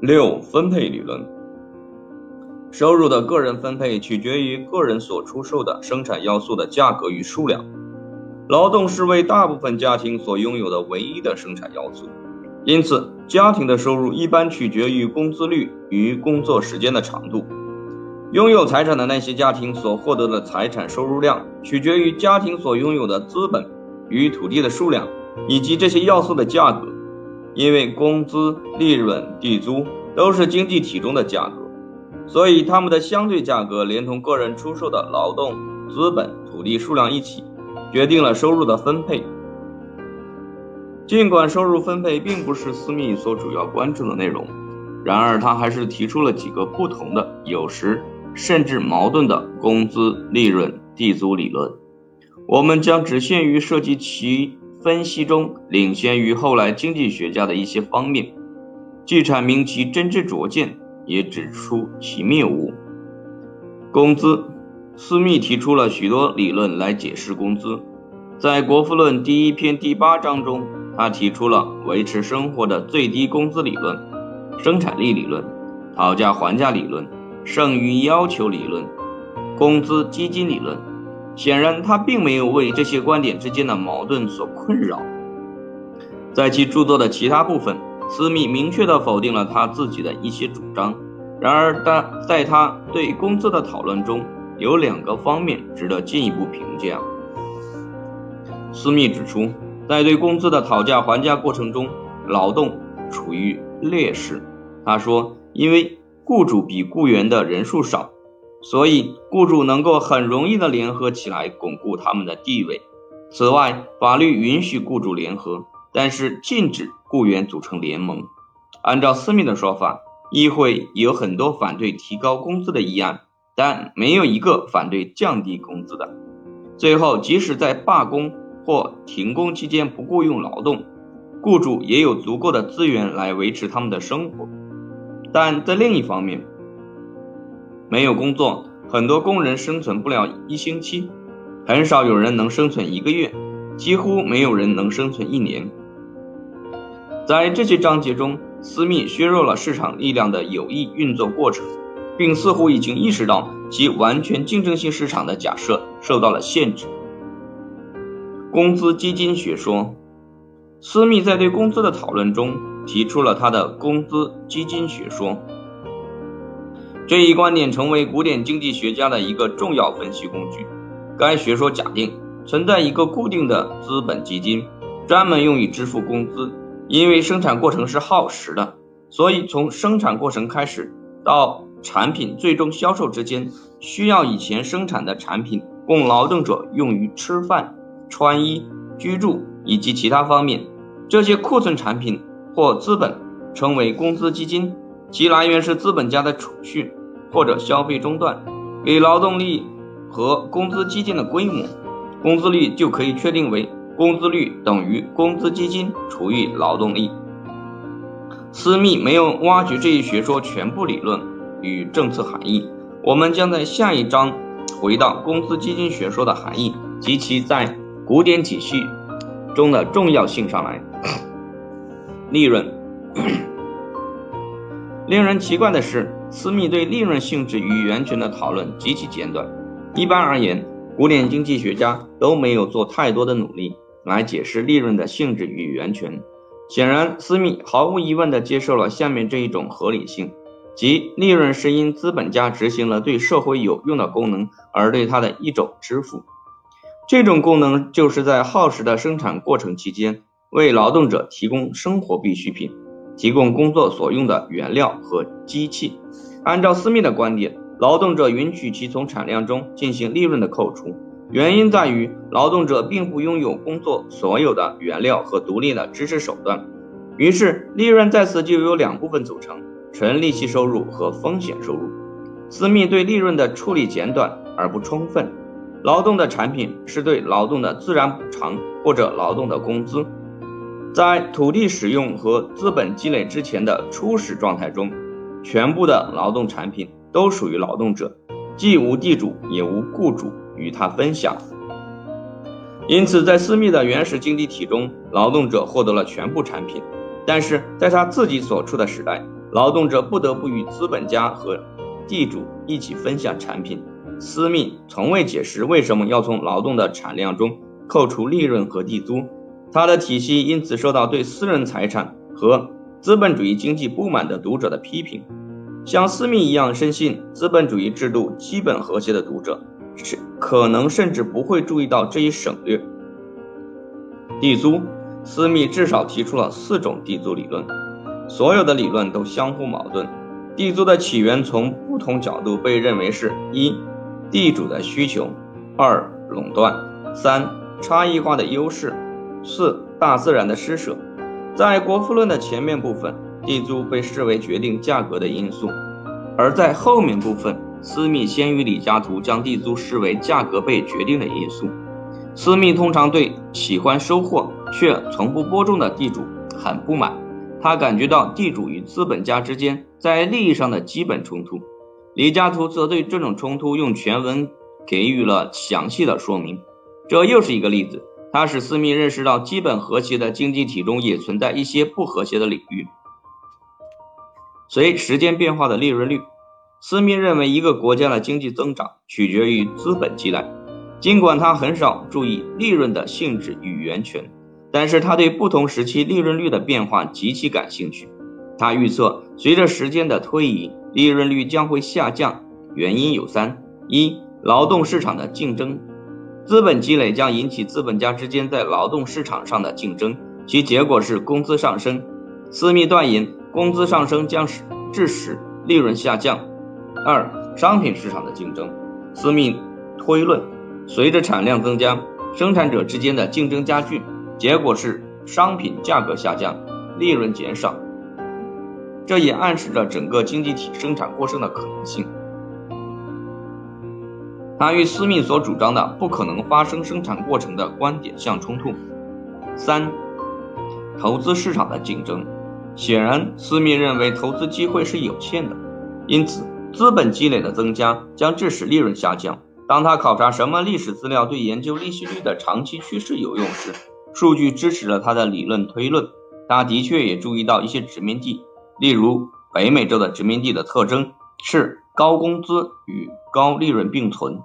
六、分配理论。收入的个人分配取决于个人所出售的生产要素的价格与数量。劳动是为大部分家庭所拥有的唯一的生产要素，因此家庭的收入一般取决于工资率与工作时间的长度。拥有财产的那些家庭所获得的财产收入量，取决于家庭所拥有的资本与土地的数量，以及这些要素的价格。因为工资、利润、地租都是经济体中的价格，所以它们的相对价格连同个人出售的劳动、资本、土地数量一起，决定了收入的分配。尽管收入分配并不是斯密所主要关注的内容，然而他还是提出了几个不同的，有时。甚至矛盾的工资、利润、地租理论，我们将只限于涉及其分析中领先于后来经济学家的一些方面，既阐明其真知灼见，也指出其谬误。工资，斯密提出了许多理论来解释工资。在《国富论》第一篇第八章中，他提出了维持生活的最低工资理论、生产力理论、讨价还价理论。剩余要求理论、工资基金理论，显然他并没有为这些观点之间的矛盾所困扰。在其著作的其他部分，斯密明确地否定了他自己的一些主张。然而，他在他对工资的讨论中，有两个方面值得进一步评价。斯密指出，在对工资的讨价还价过程中，劳动处于劣势。他说，因为雇主比雇员的人数少，所以雇主能够很容易的联合起来巩固他们的地位。此外，法律允许雇主联合，但是禁止雇员组成联盟。按照斯密的说法，议会有很多反对提高工资的议案，但没有一个反对降低工资的。最后，即使在罢工或停工期间不雇佣劳动，雇主也有足够的资源来维持他们的生活。但在另一方面，没有工作，很多工人生存不了一星期，很少有人能生存一个月，几乎没有人能生存一年。在这些章节中，斯密削弱了市场力量的有益运作过程，并似乎已经意识到其完全竞争性市场的假设受到了限制。工资基金学说，斯密在对工资的讨论中。提出了他的工资基金学说，这一观点成为古典经济学家的一个重要分析工具。该学说假定存在一个固定的资本基金，专门用于支付工资。因为生产过程是耗时的，所以从生产过程开始到产品最终销售之间，需要以前生产的产品供劳动者用于吃饭、穿衣、居住以及其他方面。这些库存产品。或资本称为工资基金，其来源是资本家的储蓄或者消费中断。给劳动力和工资基金的规模，工资率就可以确定为工资率等于工资基金除以劳动力。斯密没有挖掘这一学说全部理论与政策含义，我们将在下一章回到工资基金学说的含义及其在古典体系中的重要性上来。利润。令人奇怪的是，斯密对利润性质与源泉的讨论极其简短。一般而言，古典经济学家都没有做太多的努力来解释利润的性质与源泉。显然，斯密毫无疑问地接受了下面这一种合理性，即利润是因资本家执行了对社会有用的功能而对他的一种支付。这种功能就是在耗时的生产过程期间。为劳动者提供生活必需品，提供工作所用的原料和机器。按照斯密的观点，劳动者允许其从产量中进行利润的扣除，原因在于劳动者并不拥有工作所有的原料和独立的知识手段。于是，利润在此就有两部分组成：纯利息收入和风险收入。斯密对利润的处理简短而不充分。劳动的产品是对劳动的自然补偿或者劳动的工资。在土地使用和资本积累之前的初始状态中，全部的劳动产品都属于劳动者，既无地主也无雇主与他分享。因此，在私密的原始经济体中，劳动者获得了全部产品。但是，在他自己所处的时代，劳动者不得不与资本家和地主一起分享产品。私密从未解释为什么要从劳动的产量中扣除利润和地租，他的体系因此受到对私人财产和资本主义经济不满的读者的批评。像斯密一样深信资本主义制度基本和谐的读者，是可能甚至不会注意到这一省略。地租，斯密至少提出了四种地租理论，所有的理论都相互矛盾。地租的起源从不同角度被认为是：一、地主的需求；二、垄断；三、差异化的优势；四、大自然的施舍。在《国富论》的前面部分。地租被视为决定价格的因素，而在后面部分，斯密先于李嘉图将地租视为价格被决定的因素。斯密通常对喜欢收获却从不播种的地主很不满，他感觉到地主与资本家之间在利益上的基本冲突。李嘉图则对这种冲突用全文给予了详细的说明。这又是一个例子，它使斯密认识到基本和谐的经济体中也存在一些不和谐的领域。随时间变化的利润率，斯密认为一个国家的经济增长取决于资本积累。尽管他很少注意利润的性质与源泉，但是他对不同时期利润率的变化极其感兴趣。他预测，随着时间的推移，利润率将会下降。原因有三：一、劳动市场的竞争，资本积累将引起资本家之间在劳动市场上的竞争，其结果是工资上升。私密断言。工资上升将使致使利润下降。二、商品市场的竞争。私密推论，随着产量增加，生产者之间的竞争加剧，结果是商品价格下降，利润减少。这也暗示着整个经济体生产过剩的可能性。它与斯密所主张的不可能发生生产过程的观点相冲突。三、投资市场的竞争。显然，斯密认为投资机会是有限的，因此资本积累的增加将致使利润下降。当他考察什么历史资料对研究利息率的长期趋势有用时，数据支持了他的理论推论。他的确也注意到一些殖民地，例如北美洲的殖民地的特征是高工资与高利润并存。